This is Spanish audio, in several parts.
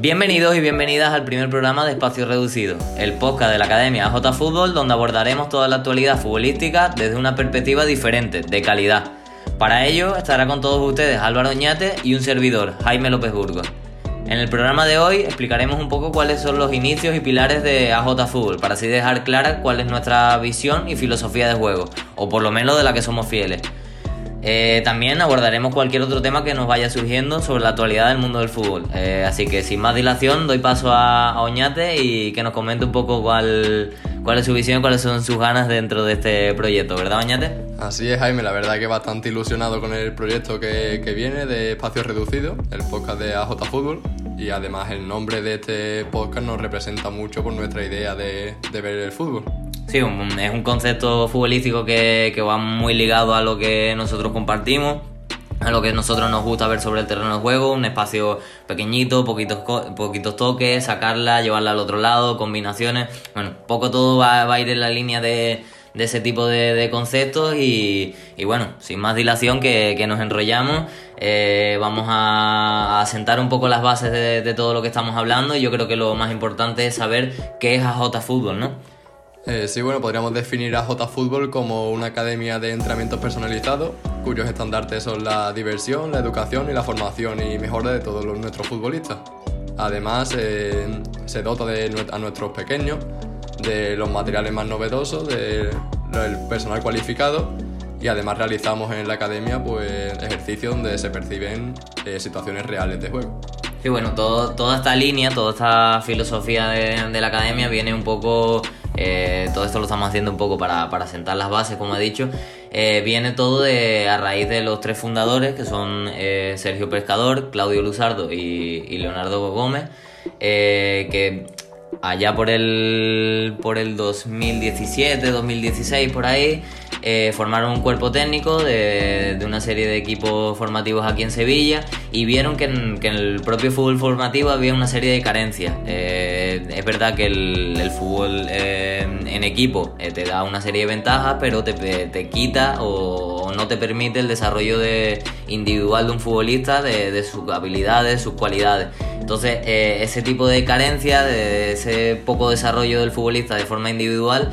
Bienvenidos y bienvenidas al primer programa de Espacio Reducido, el podcast de la Academia AJ Fútbol donde abordaremos toda la actualidad futbolística desde una perspectiva diferente, de calidad. Para ello estará con todos ustedes Álvaro Oñate y un servidor, Jaime López Burgos. En el programa de hoy explicaremos un poco cuáles son los inicios y pilares de AJ Fútbol, para así dejar clara cuál es nuestra visión y filosofía de juego, o por lo menos de la que somos fieles. Eh, también abordaremos cualquier otro tema que nos vaya surgiendo sobre la actualidad del mundo del fútbol. Eh, así que sin más dilación doy paso a, Oñate y que nos comente un poco cuál, es su visión y cuáles son sus ganas dentro de este proyecto, ¿verdad Oñate? Así es Jaime, la verdad que bastante ilusionado con el proyecto que, que viene de Espacio Reducido, el podcast de AJ Fútbol y además el nombre de este podcast nos representa mucho por nuestra idea de, de ver el fútbol. Sí, es un concepto futbolístico que, que va muy ligado a lo que nosotros compartimos a lo que nosotros nos gusta ver sobre el terreno de juego, un espacio pequeñito, poquitos, poquitos toques, sacarla, llevarla al otro lado, combinaciones. Bueno, poco todo va, va a ir en la línea de, de ese tipo de, conceptos y, y, bueno, sin más dilación que, que nos enrollamos, eh, vamos a, a, sentar un poco las bases de, de todo lo que estamos hablando y yo creo que lo más importante es saber qué es AJ Fútbol, ¿no? Eh, sí, bueno, podríamos definir a J Fútbol como una academia de entrenamientos personalizados, cuyos estandartes son la diversión, la educación y la formación y mejora de todos los, nuestros futbolistas. Además, eh, se dota de, a nuestros pequeños de los materiales más novedosos, del personal cualificado y además realizamos en la academia pues, ejercicios donde se perciben eh, situaciones reales de juego. Sí, bueno, todo, toda esta línea, toda esta filosofía de, de la academia viene un poco eh, todo esto lo estamos haciendo un poco para, para sentar las bases, como he dicho. Eh, viene todo de, a raíz de los tres fundadores, que son eh, Sergio Pescador, Claudio Luzardo y, y Leonardo Gómez, que allá por el, por el 2017, 2016, por ahí, eh, formaron un cuerpo técnico de, una serie de equipos formativos aquí en Sevilla y vieron que en, el propio fútbol formativo había una serie de carencias. Eh, es verdad que el, fútbol eh, en equipo te da una serie de ventajas, pero te, te quita o, no te permite el desarrollo de, individual de un futbolista, de, de sus habilidades, sus cualidades. Entonces, ese tipo de carencia, de ese poco desarrollo del futbolista de forma individual,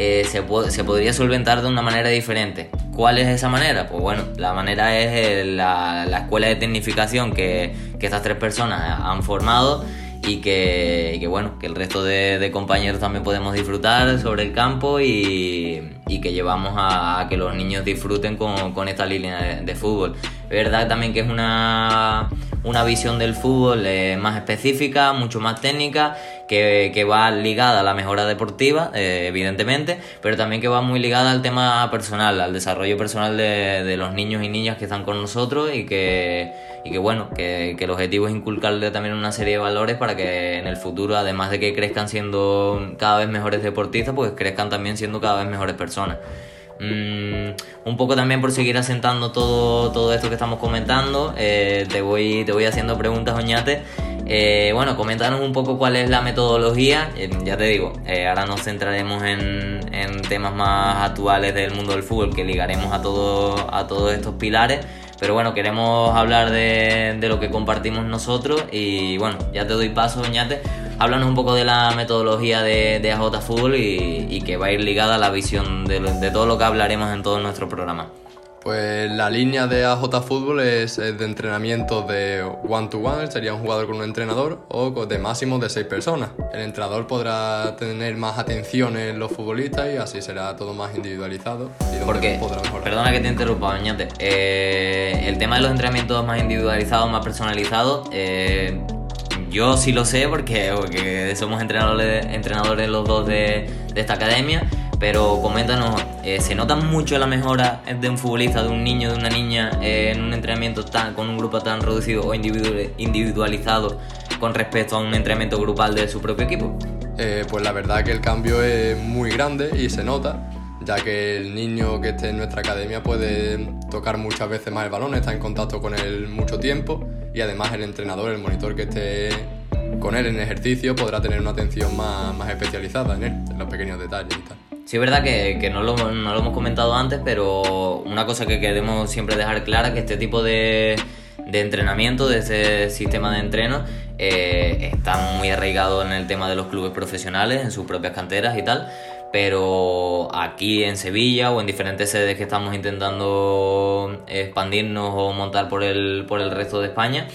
eh, se, se, podría solventar de una manera diferente. ¿Cuál es esa manera? Pues bueno, la manera es eh, la, la, escuela de tecnificación que, que, estas tres personas han formado y que, bueno, que el resto de, de, compañeros también podemos disfrutar sobre el campo y, y que llevamos a, que los niños disfruten con, con esta línea de, de fútbol. Es verdad también que es una una visión del fútbol eh, más específica, mucho más técnica, que, que, va ligada a la mejora deportiva, eh, evidentemente, pero también que va muy ligada al tema personal, al desarrollo personal de, de los niños y niñas que están con nosotros y que, y que bueno, que, el objetivo es inculcarle también una serie de valores para que en el futuro, además de que crezcan siendo cada vez mejores deportistas, pues crezcan también siendo cada vez mejores personas. Mm, un poco también por seguir asentando todo, todo esto que estamos comentando, eh, te, voy, te voy haciendo preguntas, Oñate. Eh, bueno, coméntanos un poco cuál es la metodología. Eh, ya te digo, ahora nos centraremos en, en, temas más actuales del mundo del fútbol que ligaremos a, todo, a todos estos pilares. Pero bueno, queremos hablar de, de, lo que compartimos nosotros y bueno, ya te doy paso, Oñate. Háblanos un poco de la metodología de, de AJ Fútbol y, y, que va a ir ligada a la visión de, de todo lo que hablaremos en todo nuestro programa. Pues la línea de AJ Fútbol es de entrenamiento de one-to-one, -one, sería un jugador con un entrenador, o de máximo de seis personas. El entrenador podrá tener más atención en los futbolistas y así será todo más individualizado. Y Porque, perdona que te interrumpa, Bañate. Eh, el tema de los entrenamientos más individualizados, más personalizados, eh, yo sí lo sé porque, somos entrenadores, entrenadores los dos de, de esta academia pero coméntanos, eh, ¿se nota mucho la mejora de un futbolista, de un niño, de una niña eh, en un entrenamiento tan, con un grupo tan reducido o individualizado con respecto a un entrenamiento grupal de su propio equipo? Eh, pues la verdad que el cambio es muy grande y se nota, ya que el niño que esté en nuestra academia puede tocar muchas veces más el balón, está en contacto con él mucho tiempo y además el entrenador, el monitor que esté con él en ejercicio podrá tener una atención más, más especializada en él, en los pequeños detalles y tal. Sí, es verdad que, que no, lo, no, lo, hemos comentado antes, pero una cosa que queremos siempre dejar clara es que este tipo de, de entrenamiento, de ese sistema de entreno, eh, está muy arraigado en el tema de los clubes profesionales, en sus propias canteras y tal. Pero aquí en Sevilla o en diferentes sedes que estamos intentando expandirnos o montar por el, por el resto de España,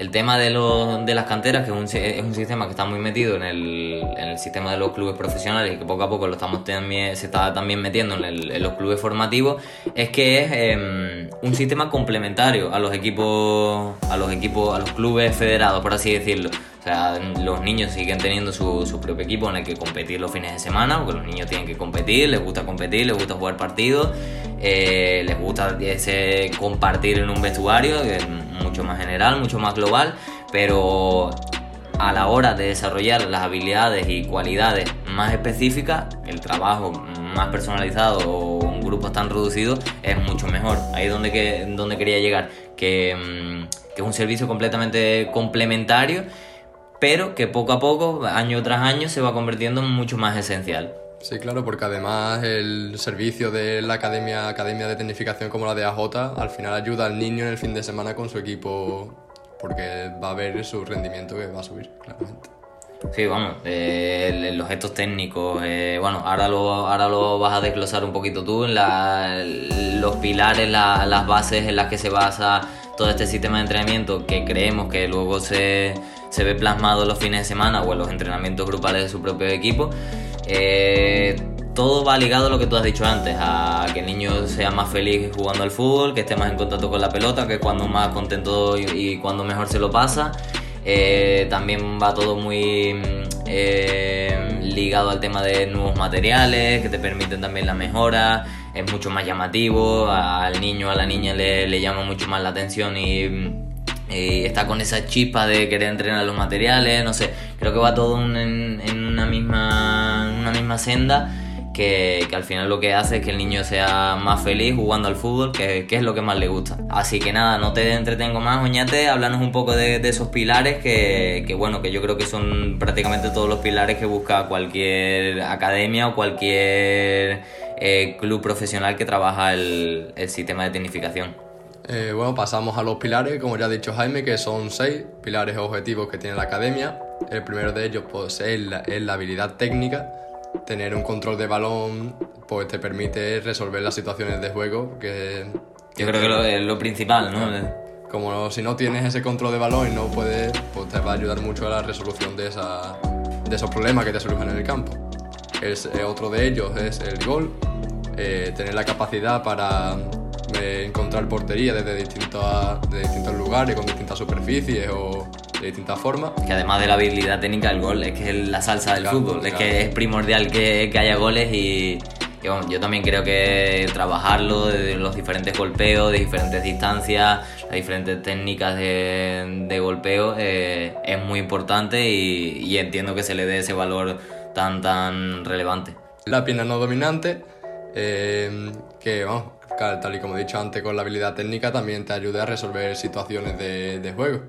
el tema de, los, de las canteras, que es un, es un, sistema que está muy metido en el, en el, sistema de los clubes profesionales y que poco a poco lo estamos también, se está también metiendo en, los clubes formativos, es que es eh, un sistema complementario a los equipos, a los equipos, a los clubes federados, por así decirlo. O sea, los niños siguen teniendo su, propio equipo en el que competir los fines de semana, porque los niños tienen que competir, les gusta competir, les gusta jugar partidos, eh, les gusta ese compartir en un vestuario, que es mucho más general, mucho más global, pero a la hora de desarrollar las habilidades y cualidades más específicas, el trabajo más personalizado o un grupo tan reducido es mucho mejor. Ahí es donde, que, donde quería llegar, que, que es un servicio completamente complementario pero que poco a poco, año tras año, se va convirtiendo en mucho más esencial. Sí, claro, porque además el servicio de la academia, academia de tecnificación como la de AJ al final ayuda al niño en el fin de semana con su equipo porque va a ver su rendimiento que va a subir, claramente. Sí, vamos, eh, los gestos técnicos, eh, bueno, ahora lo, ahora lo vas a desglosar un poquito tú, la, los pilares, la, las bases en las que se basa todo este sistema de entrenamiento que creemos que luego se, se ve plasmado los fines de semana o en los entrenamientos grupales de su propio equipo. Eh, todo va ligado a lo que tú has dicho antes, a que el niño sea más feliz jugando al fútbol, que esté más en contacto con la pelota, que cuando más contento y, y cuando mejor se lo pasa. Eh, también va todo muy eh, ligado al tema de nuevos materiales que te permiten también la mejora. Es mucho más llamativo, al niño, a la niña le, le llama mucho más la atención y y está con esa chispa de querer entrenar los materiales, no sé, creo que va todo en, una, misma, una misma senda que, que, al final lo que hace es que el niño sea más feliz jugando al fútbol, que, que, es lo que más le gusta. Así que nada, no te entretengo más, Oñate, háblanos un poco de, de esos pilares que, que, bueno, que yo creo que son prácticamente todos los pilares que busca cualquier academia o cualquier eh, club profesional que trabaja el, el sistema de tecnificación. Eh, bueno, pasamos a los pilares, como ya ha dicho Jaime, que son seis pilares objetivos que tiene la academia. El primero de ellos pues, es, la, es la habilidad técnica. Tener un control de balón pues, te permite resolver las situaciones de juego. Que, Yo creo que lo, es lo principal, ¿no? Como si no tienes ese control de balón y no puedes, pues te va a ayudar mucho a la resolución de, esa, de esos problemas que te surgen en el campo. Es, eh, otro de ellos es el gol, eh, tener la capacidad para de encontrar portería desde distintos, de distintos lugares, con distintas superficies o de distintas formas. Que además de la habilidad técnica, el gol es que es la salsa del claro, fútbol, claro. es que es primordial que, que haya goles y, y bueno, yo también creo que trabajarlo de los diferentes golpeos, de diferentes distancias, las diferentes técnicas de, de golpeo eh, es muy importante y, y entiendo que se le dé ese valor tan tan relevante. La pierna no dominante, eh, que vamos, tal y como he dicho antes, con la habilidad técnica también te ayuda a resolver situaciones de, de juego.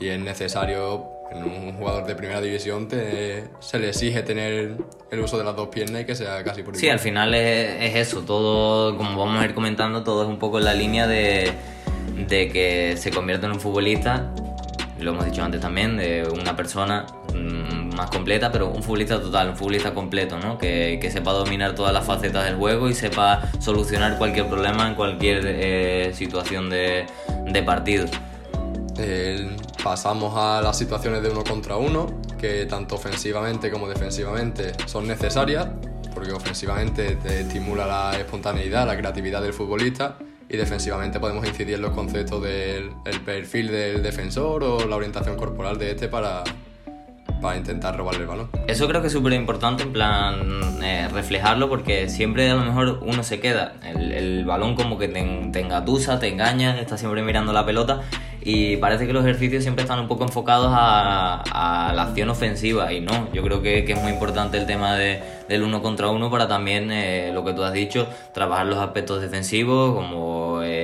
Y es necesario, en un jugador de primera división, te, se le exige tener el uso de las dos piernas y que sea casi por igual. Sí, al final es, es, eso, todo, como vamos a ir comentando, todo es un poco en la línea de, de que se convierte en un futbolista lo hemos dicho antes también, de una persona más completa, pero un futbolista total, un futbolista completo, ¿no? Que, que sepa dominar todas las facetas del juego y sepa solucionar cualquier problema en cualquier eh, situación de, de partido. Eh, pasamos a las situaciones de uno contra uno, que tanto ofensivamente como defensivamente son necesarias, porque ofensivamente te estimula la espontaneidad, la creatividad del futbolista y defensivamente podemos incidir en los conceptos del el perfil del defensor o la orientación corporal de este para, para intentar robarle el balón. Eso creo que es súper importante, en plan, eh, reflejarlo, porque siempre a lo mejor uno se queda, el, el balón como que te, te, engatusa, te engaña, está siempre mirando la pelota y parece que los ejercicios siempre están un poco enfocados a, la acción ofensiva y no, yo creo que, que, es muy importante el tema de, del uno contra uno para también, eh, lo que tú has dicho, trabajar los aspectos defensivos como... Eh,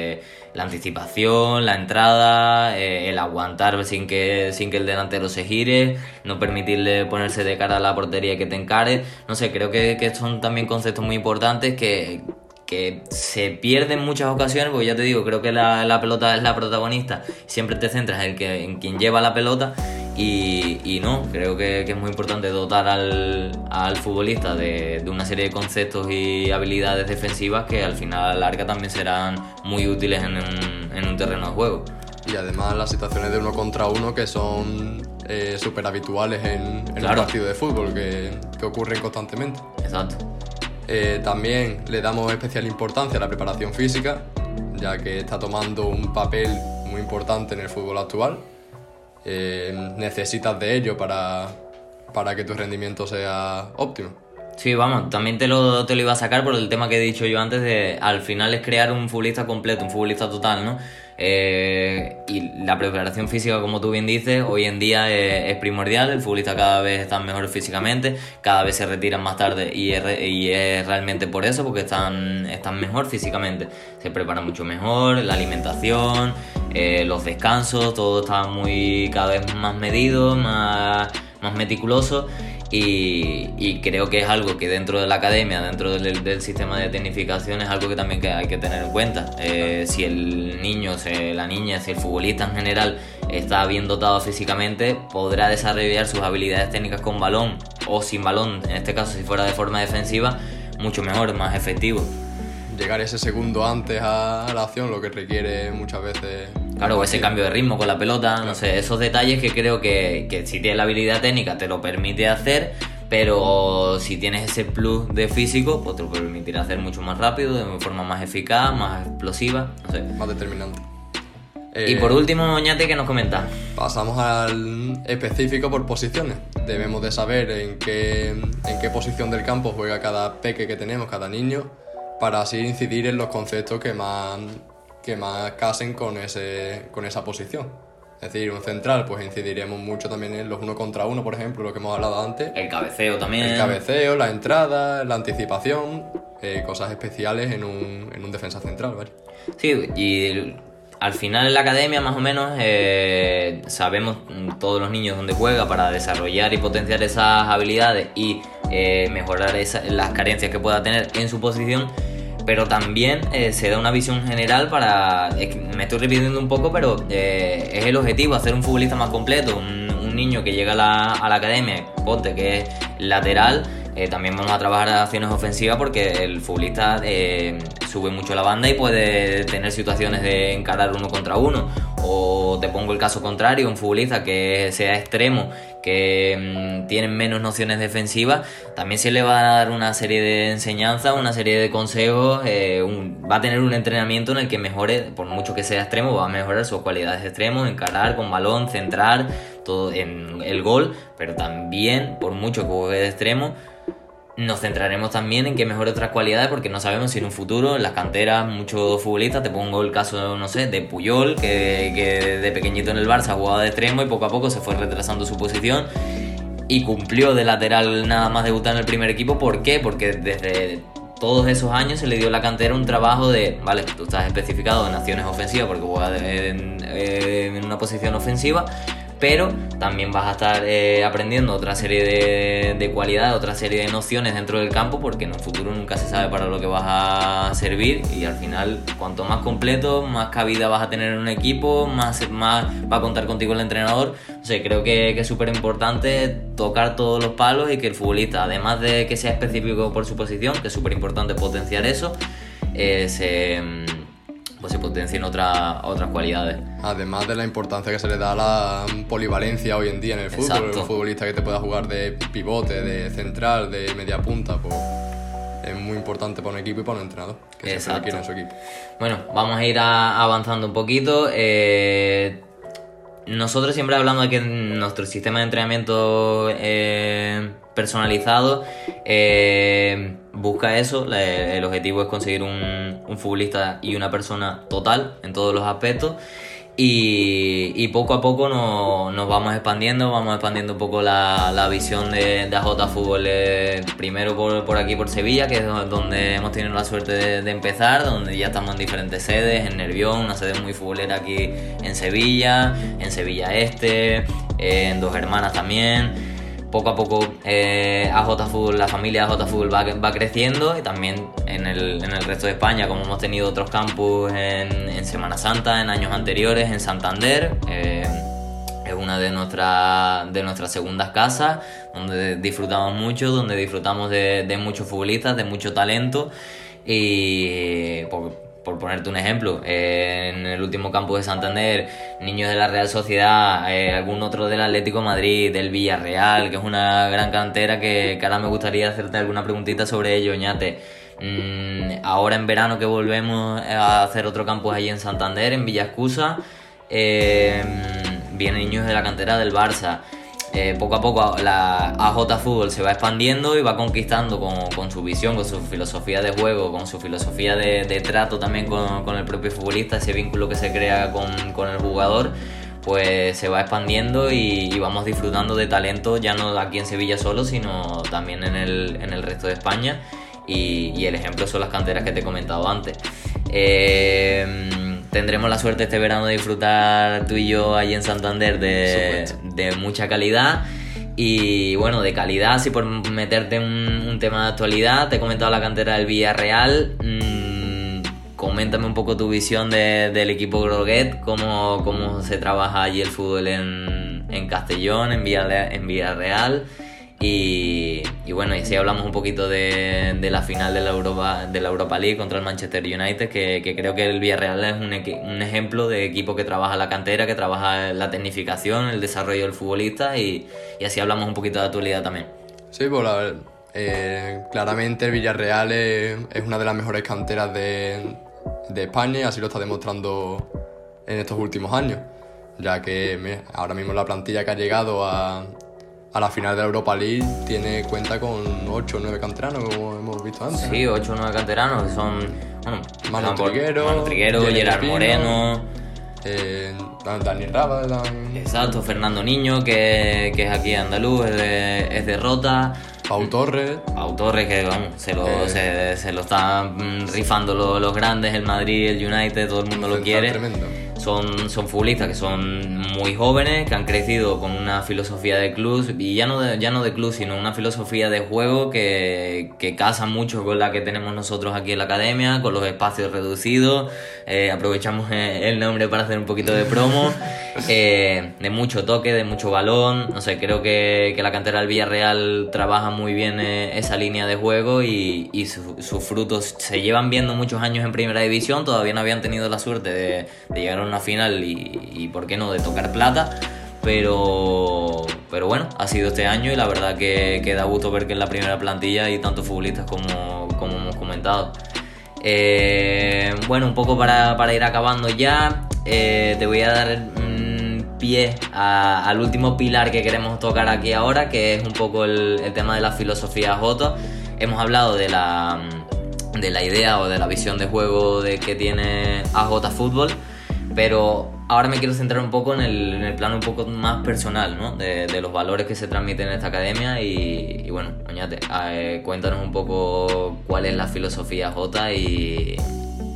la anticipación, la entrada, eh, el aguantar sin que, sin que el delantero se gire, no permitirle ponerse de cara a la portería que te encare. No sé, creo que, que son también conceptos muy importantes que, que se pierde en muchas ocasiones, porque ya te digo, creo que la, la pelota es la protagonista, siempre te centras en, que, en quien lleva la pelota y, y no, creo que, que, es muy importante dotar al, al futbolista de, de, una serie de conceptos y habilidades defensivas que al final a la larga también serán muy útiles en un, en un terreno de juego. Y además las situaciones de uno contra uno que son eh, súper habituales en, en claro. un partido de fútbol, que, que ocurren constantemente. Exacto. Eh, también le damos especial importancia a la preparación física, ya que está tomando un papel muy importante en el fútbol actual. Eh, necesitas de ello para, para que tu rendimiento sea óptimo. Sí, vamos, también te lo, te lo iba a sacar por el tema que he dicho yo antes de al final es crear un futbolista completo, un futbolista total, ¿no? Eh, y la preparación física, como tú bien dices, hoy en día es, primordial. El futbolista cada vez está mejor físicamente, cada vez se retiran más tarde y es, y es realmente por eso, porque están, están mejor físicamente. Se preparan mucho mejor, la alimentación, eh, los descansos, todo está muy cada vez más medido, más, más meticuloso. Y, y, creo que es algo que dentro de la academia, dentro del, del, sistema de tecnificación, es algo que también que hay que tener en cuenta. Eh, si el niño, si la niña, si el futbolista en general está bien dotado físicamente, podrá desarrollar sus habilidades técnicas con balón o sin balón, en este caso si fuera de forma defensiva, mucho mejor, más efectivo. Llegar ese segundo antes a la acción, lo que requiere muchas veces Claro, o ese cambio de ritmo con la pelota, no sé, esos detalles que creo que, que si tienes la habilidad técnica te lo permite hacer, pero si tienes ese plus de físico, pues te lo permitirá hacer mucho más rápido, de forma más eficaz, más explosiva, no sé. Más determinante. Eh, y por último, Ñate, ¿qué nos comentas? Pasamos al específico por posiciones. Debemos de saber en qué, en qué posición del campo juega cada peque que tenemos, cada niño, para así incidir en los conceptos que más que más casen con, ese, con esa posición. Es decir, un central, pues incidiremos mucho también en los uno contra uno, por ejemplo, lo que hemos hablado antes. El cabeceo también. El cabeceo, la entrada, la anticipación, eh, cosas especiales en un, en un defensa central, ¿vale? Sí, y al final en la academia más o menos eh, sabemos todos los niños dónde juega para desarrollar y potenciar esas habilidades y eh, mejorar esa, las carencias que pueda tener en su posición pero también eh, se da una visión general para. me estoy repitiendo un poco, pero eh, es el objetivo, hacer un futbolista más completo. Un, niño que llega a la, academia, ponte que es lateral, eh, también vamos a trabajar acciones ofensivas porque el futbolista sube mucho la banda y puede tener situaciones de encarar uno contra uno. O te pongo el caso contrario, un futbolista que sea extremo, que mmm, tiene menos nociones defensivas, también se le va a dar una serie de enseñanzas, una serie de consejos, eh, un, va a tener un entrenamiento en el que mejore, por mucho que sea extremo, va a mejorar sus cualidades de extremo, encarar con balón, centrar, todo en el gol, pero también, por mucho que juegue de extremo, nos centraremos también en que mejore otras cualidades porque no sabemos si en un futuro en las canteras muchos futbolistas, te pongo el caso, no sé, de Puyol, que, que de pequeñito en el Barça jugaba de extremo y poco a poco se fue retrasando su posición y cumplió de lateral nada más debutar en el primer equipo. ¿Por qué? Porque desde todos esos años se le dio a la cantera un trabajo de, vale, tú estás especificado en acciones ofensivas porque juegas en, en una posición ofensiva, pero también vas a estar eh, aprendiendo otra serie de, de, cualidades, otra serie de nociones dentro del campo, porque en un futuro nunca se sabe para lo que vas a servir y al final cuanto más completo, más cabida vas a tener en un equipo, más, más va a contar contigo el entrenador. O sea, creo que, que es súper importante tocar todos los palos y que el futbolista, además de que sea específico por su posición, que es súper importante potenciar eso, eh, se pues se potencien otra, otras cualidades. Además de la importancia que se le da a la polivalencia hoy en día en el fútbol, Exacto. un futbolista que te pueda jugar de pivote, de central, de media punta, pues es muy importante para un equipo y para un entrenador, que siempre lo quiere en su equipo. Bueno, vamos a ir a, avanzando un poquito. Eh, nosotros siempre hablamos de que nuestro sistema de entrenamiento eh, personalizado eh, busca eso. El objetivo es conseguir un, futbolista y una persona total en todos los aspectos. Y, poco a poco no, nos vamos expandiendo, vamos expandiendo un poco la, visión de, de AJ Fútbol. Eh, primero por, por, aquí, por Sevilla, que es donde hemos tenido la suerte de, de, empezar, donde ya estamos en diferentes sedes, en Nervión, una sede muy futbolera aquí en Sevilla, en Sevilla Este, en Dos Hermanas también poco a poco eh, la familia AJ Fútbol va, creciendo y también en el, resto de España, como hemos tenido otros campus en, Semana Santa, en años anteriores, en Santander. Eh, es una de, nuestra, de nuestras segundas casas, donde disfrutamos mucho, donde disfrutamos de, muchos futbolistas, de mucho talento. Y por, por ponerte un ejemplo, en el último campus de Santander, niños de la Real Sociedad, eh, algún otro del Atlético Madrid, del Villarreal, que es una gran cantera que, que ahora me gustaría hacerte alguna preguntita sobre ello, ñate. Mm, ahora en verano que volvemos a hacer otro campus allí en Santander, en Villa Escusa, eh, vienen niños de la cantera del Barça. Eh, poco a poco la AJ Fútbol se va expandiendo y va conquistando con, con, su visión, con su filosofía de juego, con su filosofía de, trato también con, con, el propio futbolista, ese vínculo que se crea con, con el jugador, pues se va expandiendo y, y, vamos disfrutando de talento, ya no aquí en Sevilla solo, sino también en el, en el resto de España. Y, y, el ejemplo son las canteras que te he comentado antes. Eh, tendremos la suerte este verano de disfrutar tú y yo allí en Santander de, de mucha calidad. Y bueno, de calidad, si por meterte en un, un, tema de actualidad, te he comentado la cantera del Villarreal. Mmm, coméntame un poco tu visión de, del equipo Groguet, cómo, cómo se trabaja allí el fútbol en, en Castellón. En Villarreal y, bueno, y si hablamos un poquito de, la final de la, Europa, de la Europa League contra el Manchester United, que, creo que el Villarreal es un, ejemplo de equipo que trabaja la cantera, que trabaja la tecnificación, el desarrollo del futbolista y, así hablamos un poquito de actualidad también. Sí, pues a ver, eh, claramente el Villarreal es, una de las mejores canteras de, de España y así lo está demostrando en estos últimos años, ya que ahora mismo la plantilla que ha llegado a, a la final de la Europa League tiene cuenta con 8 o 9 canteranos, como hemos visto antes. Sí, 8 o 9 canteranos, que son bueno, Manu Triguero, Manu Triguero Gerard Pino, Moreno. Eh, Dani Raba. Exacto, Fernando Niño, que, que es aquí andaluz, es de, es de Rota. Pau Torres. Pau Torres, que vamos, se lo, eh. se, se, lo están rifando los, los, grandes, el Madrid, el United, todo el mundo lo quiere. Tremendo. Son, son futbolistas que son muy jóvenes, que han crecido con una filosofía de club, y ya no de, ya no de club, sino una filosofía de juego que, que casa mucho con la que tenemos nosotros aquí en la academia, con los espacios reducidos. Eh, aprovechamos el nombre para hacer un poquito de promo. Eh, de mucho toque, de mucho balón. No sé, creo que, que la cantera del Villarreal trabaja muy bien eh, esa línea de juego y, y su, sus frutos se llevan viendo muchos años en primera división. Todavía no habían tenido la suerte de, llegar a una final y, ¿por qué no?, de tocar plata. Pero, pero bueno, ha sido este año y la verdad que, da gusto ver que en la primera plantilla hay tantos futbolistas como, como hemos comentado. Eh, bueno, un poco para, para ir acabando ya, te voy a dar pie a, al último pilar que queremos tocar aquí ahora, que es un poco el, el tema de la filosofía J. Hemos hablado de la, de la idea o de la visión de juego de que tiene AJ Fútbol, pero ahora me quiero centrar un poco en el, en el plano un poco más personal, ¿no? De, de, los valores que se transmiten en esta academia y, y bueno, Oñate, eh, cuéntanos un poco cuál es la filosofía J y,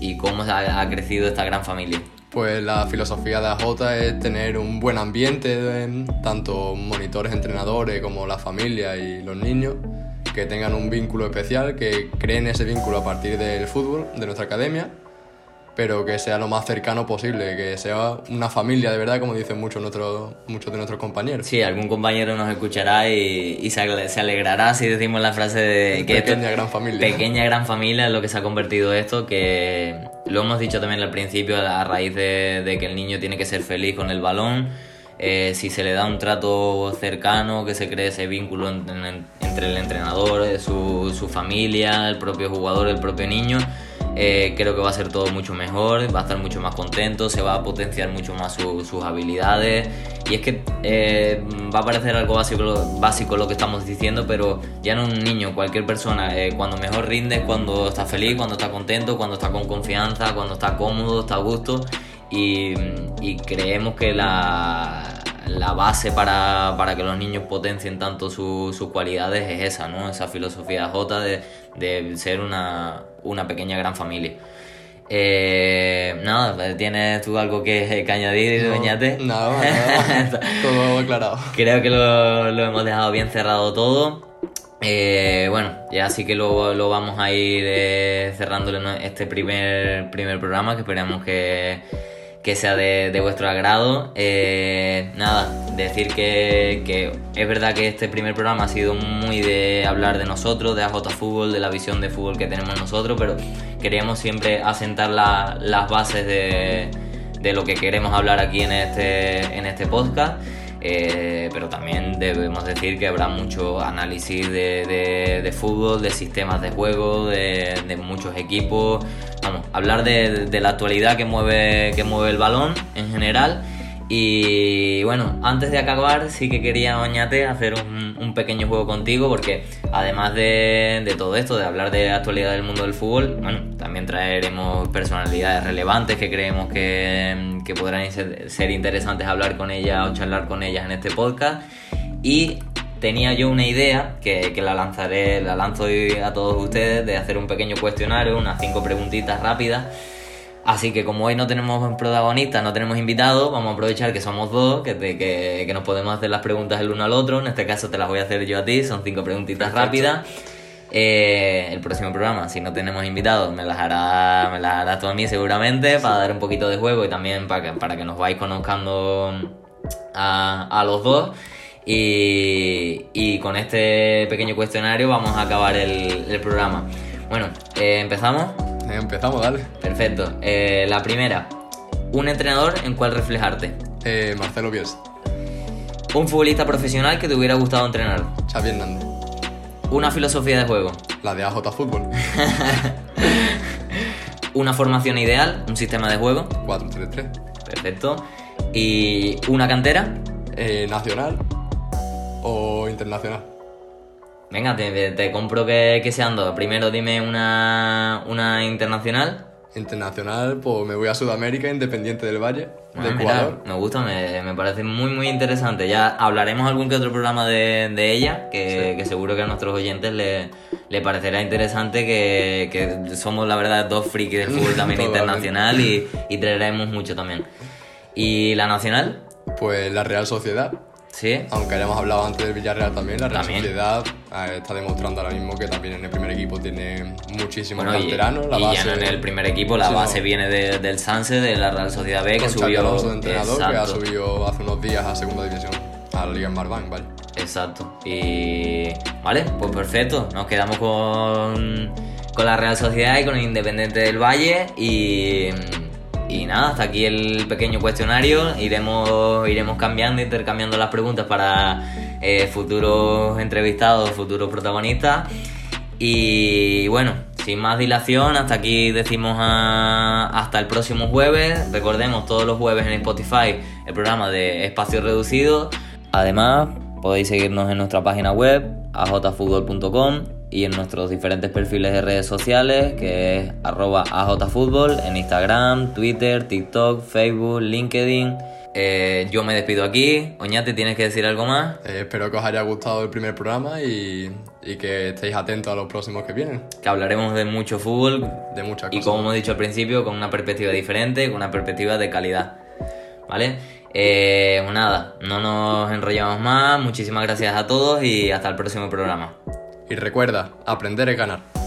y cómo ha, ha, crecido esta gran familia. Pues la filosofía de AJ es tener un buen ambiente, de, tanto monitores, entrenadores como la familia y los niños, que tengan un vínculo especial, que creen ese vínculo a partir del fútbol, de nuestra academia pero que sea lo más cercano posible, que sea una familia de verdad, como dicen muchos, nuestros, muchos de nuestros compañeros. Sí, algún compañero nos escuchará y, y se, alegrará si decimos la frase de que pequeña esto, gran familia. Pequeña gran familia es lo que se ha convertido esto, que lo hemos dicho también al principio a raíz de, de que el niño tiene que ser feliz con el balón. Eh, si se le da un trato cercano, que se cree ese vínculo en, en, entre el entrenador, su, su familia, el propio jugador, el propio niño, eh, creo que va a ser todo mucho mejor, va a estar mucho más contento, se va a potenciar mucho más su, sus habilidades. Y es que eh, va a parecer algo básico, básico lo que estamos diciendo, pero ya no un niño, cualquier persona, eh, cuando mejor rinde es cuando está feliz, cuando está contento, cuando está con confianza, cuando está cómodo, está a gusto. Y, creemos que la, la base para, para, que los niños potencien tanto sus su cualidades es esa, ¿no? Esa filosofía J de, de ser una, una pequeña gran familia. Eh, nada, ¿tienes tú algo que, que añadir, No, Oñate? Nada, nada. Todo aclarado. Creo que lo, lo hemos dejado bien cerrado todo. Eh, bueno, ya sí que lo, lo vamos a ir eh, cerrándole ¿no? este primer, primer programa que esperamos que, que sea de, vuestro agrado. Eh, nada, decir que, que es verdad que este primer programa ha sido muy de hablar de nosotros, de AJ Fútbol, de la visión de fútbol que tenemos nosotros, pero queríamos siempre asentar la- las bases de, de lo que queremos hablar aquí en este, en este podcast. Eh, pero también debemos decir que habrá mucho análisis de, de- fútbol, de sistemas de juego, de, de muchos equipos. Vamos, hablar de la actualidad que mueve, que mueve el balón en general. Y bueno, antes de acabar, sí que quería, Oñate, hacer un, pequeño juego contigo, porque además de, todo esto, de hablar de la actualidad del mundo del fútbol, bueno, también traeremos personalidades relevantes que creemos que, que podrán ser, ser interesantes hablar con ellas o charlar con ellas en este podcast. Y tenía yo una idea que, que la lanzaré, la lanzo hoy a todos ustedes, de hacer un pequeño cuestionario, unas cinco preguntitas rápidas. Así que como hoy no tenemos protagonistas, no tenemos invitados, vamos a aprovechar que somos dos, que, te- que, que nos podemos hacer las preguntas el uno al otro. En este caso te las voy a hacer yo a ti, son cinco preguntitas Perfecto. rápidas. Eh, el próximo programa, si no tenemos invitados, me las hará, me las harás tú a mí seguramente, para dar un poquito de juego y también para que, para que nos vais conozcando a, a los dos. Y, y con este pequeño cuestionario vamos a acabar el, el programa. Bueno, eh, empezamos. Empezamos, dale. Perfecto. Eh, la primera, un entrenador en cual reflejarte. Eh, Marcelo Bielsa, Un futbolista profesional que te hubiera gustado entrenar. Xavi Hernández, Una filosofía de juego. la de AJ Fútbol, Una formación ideal, un sistema de juego. 4-3-3. Perfecto. Y una cantera. Eh, nacional o internacional. Venga, te, te compro que, que sean dos. Primero dime una, una internacional. Internacional, pues me voy a Sudamérica, Independiente del Valle, Ah, de mira, Ecuador. me gusta, me, me parece muy muy interesante. Ya hablaremos algún que otro programa de, de ella, que, que seguro que a nuestros oyentes le, le parecerá interesante que, que somos la verdad dos frikis del fútbol también internacional y, y traeremos mucho también. ¿Y la nacional? Pues la Real Sociedad, Sí. aunque hayamos hablado antes del Villarreal también, la Real También. Sociedad eh, está demostrando ahora mismo que también en el primer equipo tiene muchísimos Bueno, y. La y base, ya no en el primer equipo, la base viene de- del Sanse, de la Real Sociedad B, que subió. Alonso de entrenador, que ha subido hace unos días a segunda división, a la Liga en Marbank, vale. Exacto. Y. Vale, pues perfecto. Nos quedamos con, con la Real Sociedad y con el Independiente del Valle. Y. Y nada, hasta aquí el pequeño cuestionario. Iremos, iremos cambiando, intercambiando las preguntas para eh, futuros entrevistados, futuros protagonistas. Y bueno, sin más dilación, hasta aquí decimos a- hasta el próximo jueves. Recordemos todos los jueves en Spotify el programa de Espacio Reducido. Además, podéis seguirnos en nuestra página web, ajfutbol.com y en nuestros diferentes perfiles de redes sociales, que es arroba ajfutbol en Instagram, Twitter, TikTok, Facebook, LinkedIn. Eh, yo me despido aquí. Oñate, ¿tienes que decir algo más? Eh, espero que os haya gustado el primer programa y, y que estéis atentos a los próximos que vienen, Que hablaremos de mucho fútbol, de muchas Y cosas. como hemos dicho al principio, con una perspectiva diferente, con una perspectiva de calidad. ¿Vale? Eh, pues nada, no nos enrollamos más. Muchísimas gracias a todos y hasta el próximo programa. Y recuerda, aprender es ganar.